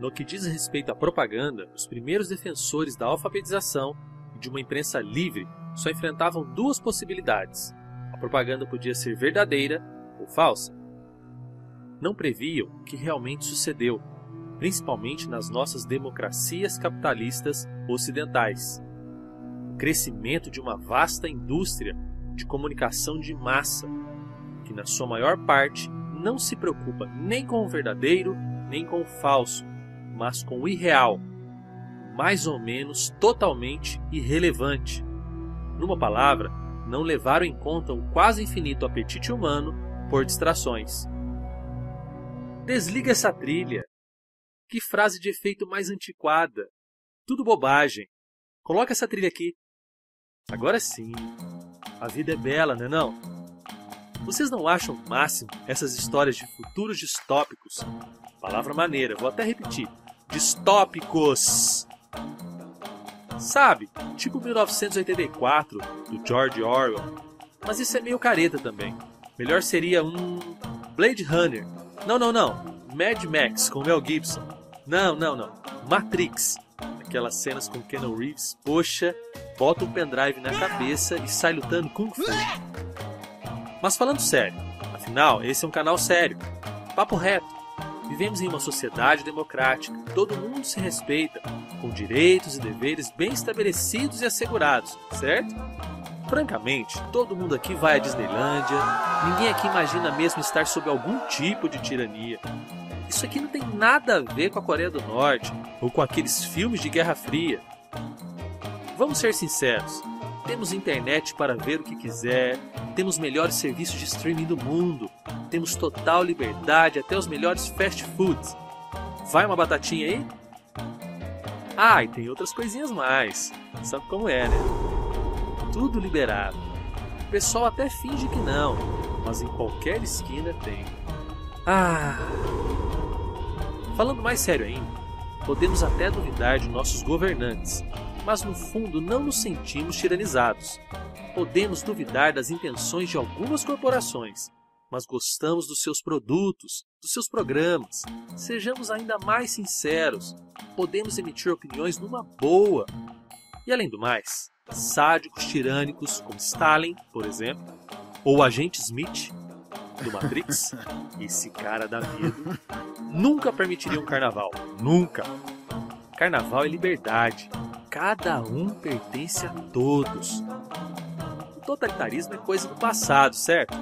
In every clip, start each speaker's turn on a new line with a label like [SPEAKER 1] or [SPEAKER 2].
[SPEAKER 1] No que diz respeito à propaganda, os primeiros defensores da alfabetização e de uma imprensa livre só enfrentavam duas possibilidades: a propaganda podia ser verdadeira ou falsa. Não previam o que realmente sucedeu, principalmente nas nossas democracias capitalistas ocidentais. O crescimento de uma vasta indústria de comunicação de massa, que na sua maior parte não se preocupa nem com o verdadeiro nem com o falso, mas com o irreal, mais ou menos totalmente irrelevante. Numa palavra, não levaram em conta o quase infinito apetite humano por distrações. Desliga essa trilha. Que frase de efeito mais antiquada. Tudo bobagem. Coloca essa trilha aqui. Agora sim. A vida é bela, não é não? Vocês não acham máximo essas histórias de futuros distópicos? Palavra maneira, vou até repetir. Distópicos. Sabe, tipo 1984, do George Orwell. Mas isso é meio careta também. Melhor seria um Blade Runner. Não, não, não. Mad Max com Mel Gibson. Não, não, não. Matrix. Aquelas cenas com Keanu Reeves. Poxa, bota um pendrive na cabeça e sai lutando Kung Fu. Mas falando sério, afinal, esse é um canal sério. Papo reto. Vivemos em uma sociedade democrática, todo mundo se respeita, com direitos e deveres bem estabelecidos e assegurados, certo? Francamente, todo mundo aqui vai à Disneylândia, ninguém aqui imagina mesmo estar sob algum tipo de tirania. Isso aqui não tem nada a ver com a Coreia do Norte ou com aqueles filmes de Guerra Fria. Vamos ser sinceros, temos internet para ver o que quiser, temos melhores serviços de streaming do mundo, temos total liberdade até os melhores fast foods. Vai uma batatinha aí? Ah, e tem outras coisinhas mais. Sabe como é, né? Tudo liberado. O pessoal até finge que não, mas em qualquer esquina tem. Ah. Falando mais sério ainda, podemos até duvidar de nossos governantes, mas no fundo não nos sentimos tiranizados. Podemos duvidar das intenções de algumas corporações, mas gostamos dos seus produtos, dos seus programas. Sejamos ainda mais sinceros, podemos emitir opiniões numa boa. E além do mais, sádicos tirânicos como Stalin, por exemplo, ou o agente Smith do Matrix, esse cara dá medo, nunca permitiria um carnaval. Nunca! Carnaval é liberdade, cada um pertence a todos. O totalitarismo é coisa do passado, certo?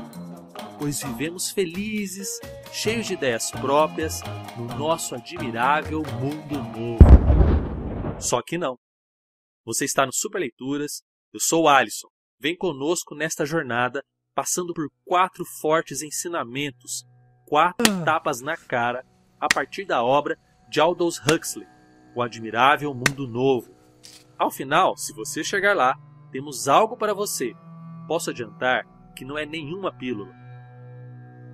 [SPEAKER 1] Pois vivemos felizes, cheios de ideias próprias, no nosso admirável mundo novo. Só que não. Você está no Super Leituras, eu sou o Alisson. Vem conosco nesta jornada, passando por quatro fortes ensinamentos, quatro tapas na cara, a partir da obra de Aldous Huxley, O Admirável Mundo Novo, ao final, se você chegar lá, temos algo para você. Posso adiantar que não é nenhuma pílula.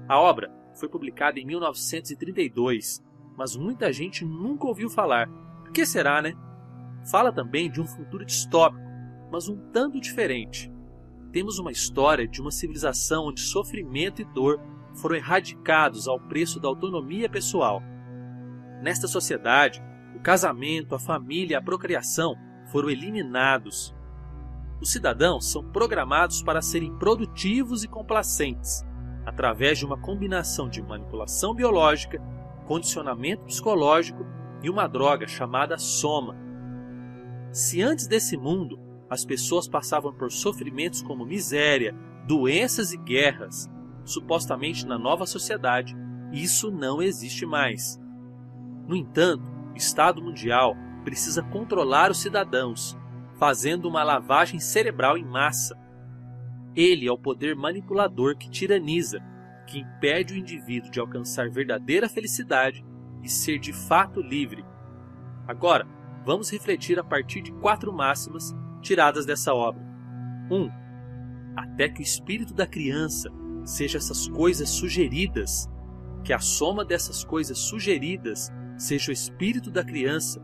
[SPEAKER 1] A obra foi publicada em 1932, mas muita gente nunca ouviu falar. Por que será, né? Fala também de um futuro distópico, mas um tanto diferente. Temos uma história de uma civilização onde sofrimento e dor foram erradicados ao preço da autonomia pessoal. Nesta sociedade, o casamento, a família a procriação foram eliminados. Os cidadãos são programados para serem produtivos e complacentes, através de uma combinação de manipulação biológica, condicionamento psicológico e uma droga chamada soma. Se antes desse mundo as pessoas passavam por sofrimentos como miséria, doenças e guerras, supostamente na nova sociedade, isso não existe mais. No entanto, o Estado Mundial precisa controlar os cidadãos, fazendo uma lavagem cerebral em massa. Ele é o poder manipulador que tiraniza, que impede o indivíduo de alcançar verdadeira felicidade e ser de fato livre. Agora, vamos refletir a partir de quatro máximas tiradas dessa obra. 1. Um, até que o espírito da criança seja essas coisas sugeridas, que a soma dessas coisas sugeridas seja o espírito da criança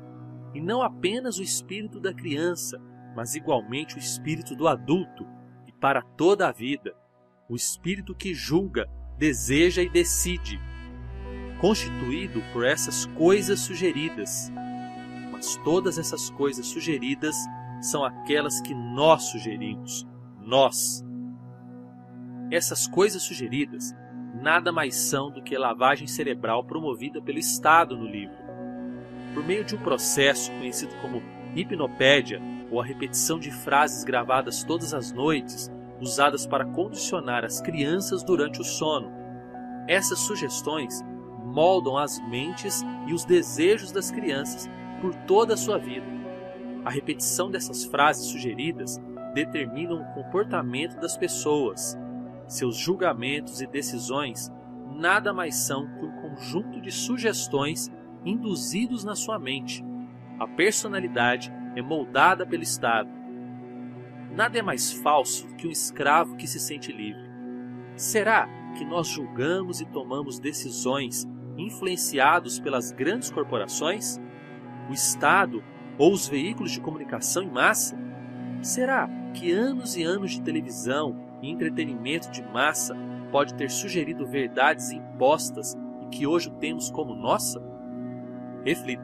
[SPEAKER 1] e não apenas o espírito da criança, mas igualmente o espírito do adulto, e para toda a vida, o espírito que julga, deseja e decide. constituído por essas coisas sugeridas. Mas todas essas coisas sugeridas são aquelas que nós sugerimos. Nós. Essas coisas sugeridas nada mais são do que lavagem cerebral promovida pelo Estado no livro. Por meio de um processo conhecido como hipnopédia, ou a repetição de frases gravadas todas as noites, usadas para condicionar as crianças durante o sono. Essas sugestões moldam as mentes e os desejos das crianças por toda a sua vida. A repetição dessas frases sugeridas determinam o comportamento das pessoas. Seus julgamentos e decisões nada mais são que um conjunto de sugestões induzidos na sua mente. A personalidade é moldada pelo Estado. Nada é mais falso que um escravo que se sente livre. Será que nós julgamos e tomamos decisões influenciados pelas grandes corporações? O Estado ou os veículos de comunicação em massa? Será que anos e anos de televisão e entretenimento de massa pode ter sugerido verdades impostas e que hoje temos como nossa? Reflita.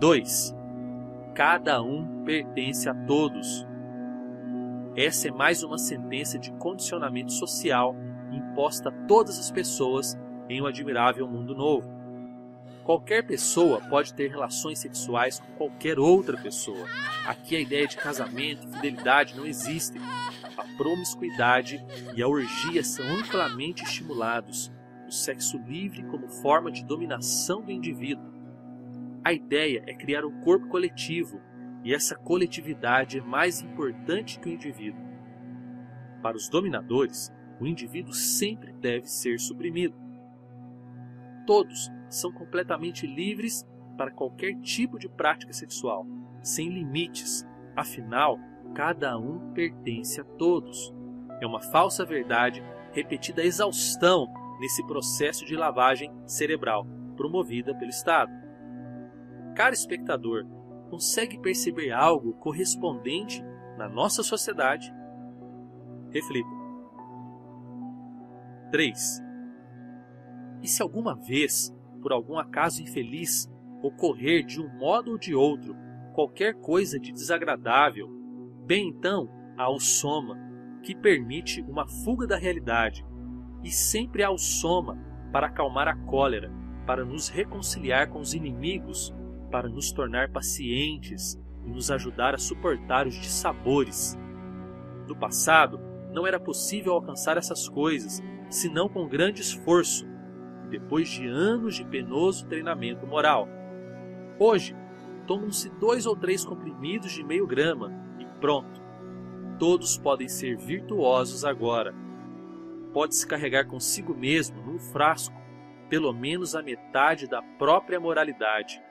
[SPEAKER 1] 2. Cada um pertence a todos. Essa é mais uma sentença de condicionamento social imposta a todas as pessoas em um admirável mundo novo. Qualquer pessoa pode ter relações sexuais com qualquer outra pessoa. Aqui a ideia de casamento e fidelidade não existem. A promiscuidade e a orgia são amplamente estimulados. O sexo livre como forma de dominação do indivíduo a ideia é criar um corpo coletivo, e essa coletividade é mais importante que o indivíduo. Para os dominadores, o indivíduo sempre deve ser suprimido. Todos são completamente livres para qualquer tipo de prática sexual, sem limites, afinal, cada um pertence a todos. É uma falsa verdade repetida a exaustão nesse processo de lavagem cerebral promovida pelo Estado. Caro espectador, consegue perceber algo correspondente na nossa sociedade? Reflita. 3. E se alguma vez, por algum acaso infeliz, ocorrer de um modo ou de outro qualquer coisa de desagradável, bem então há o soma, que permite uma fuga da realidade, e sempre há o soma para acalmar a cólera, para nos reconciliar com os inimigos para nos tornar pacientes e nos ajudar a suportar os dissabores. No passado, não era possível alcançar essas coisas senão com grande esforço e depois de anos de penoso treinamento moral. Hoje, tomam-se dois ou três comprimidos de meio grama e pronto. Todos podem ser virtuosos agora. Pode-se carregar consigo mesmo, num frasco, pelo menos a metade da própria moralidade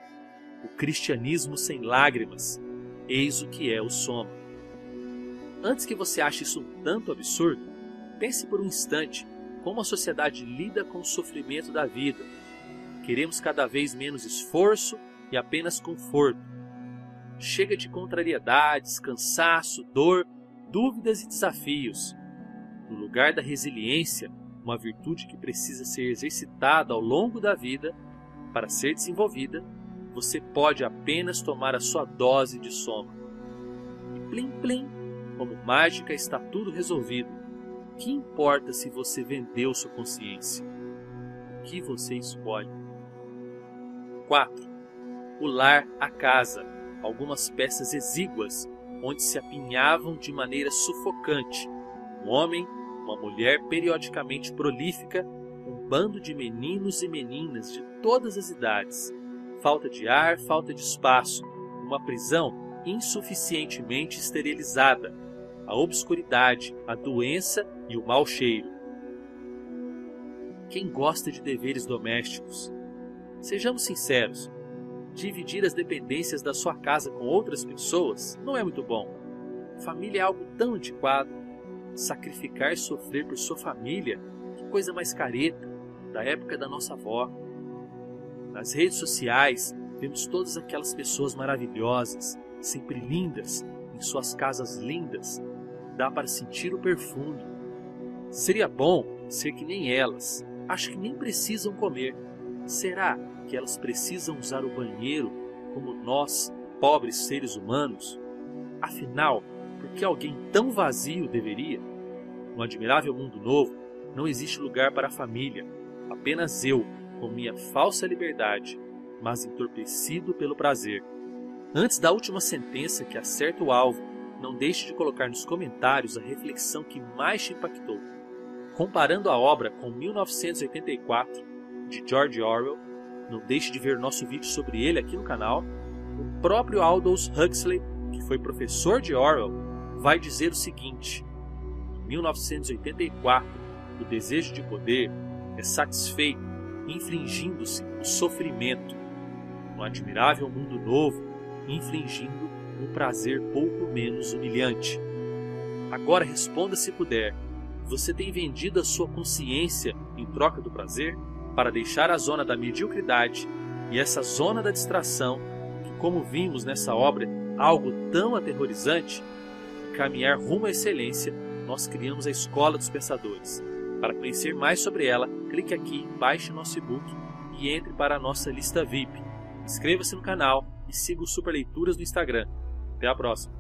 [SPEAKER 1] o cristianismo sem lágrimas, eis o que é o soma. Antes que você ache isso um tanto absurdo, pense por um instante como a sociedade lida com o sofrimento da vida. Queremos cada vez menos esforço e apenas conforto. Chega de contrariedades, cansaço, dor, dúvidas e desafios. No lugar da resiliência, uma virtude que precisa ser exercitada ao longo da vida para ser desenvolvida, você pode apenas tomar a sua dose de soma. E plim plim, como mágica está tudo resolvido. Que importa se você vendeu sua consciência? O que você escolhe? 4. O lar, a casa, algumas peças exíguas onde se apinhavam de maneira sufocante um homem, uma mulher periodicamente prolífica, um bando de meninos e meninas de todas as idades, falta de ar, falta de espaço, uma prisão insuficientemente esterilizada, a obscuridade, a doença e o mau cheiro. Quem gosta de deveres domésticos? Sejamos sinceros, dividir as dependências da sua casa com outras pessoas não é muito bom. Família é algo tão antiquado. Sacrificar e sofrer por sua família, que coisa mais careta, da época da nossa avó. Nas redes sociais, vemos todas aquelas pessoas maravilhosas, sempre lindas, em suas casas lindas. Dá para sentir o perfume. Seria bom ser que nem elas, acho que nem precisam comer. Será que elas precisam usar o banheiro como nós, pobres seres humanos? Afinal, por que alguém tão vazio deveria? No admirável mundo novo, não existe lugar para a família, apenas eu, com minha falsa liberdade, mas entorpecido pelo prazer. Antes da última sentença que acerta o alvo, não deixe de colocar nos comentários a reflexão que mais te impactou. Comparando a obra com 1984, de George Orwell, não deixe de ver nosso vídeo sobre ele aqui no canal. O próprio Aldous Huxley, que foi professor de Orwell, vai dizer o seguinte: em 1984, o desejo de poder é satisfeito infligindo-se o sofrimento. No admirável mundo novo, infligindo um prazer pouco menos humilhante. Agora responda se puder: você tem vendido a sua consciência em troca do prazer para deixar a zona da mediocridade e essa zona da distração, que, como vimos nessa obra, algo tão aterrorizante, caminhar rumo à excelência, nós criamos a Escola dos Pensadores. Para conhecer mais sobre ela, clique aqui, baixe nosso e-book e entre para a nossa lista VIP. Inscreva-se no canal e siga o Super Leituras no Instagram. Até a próxima!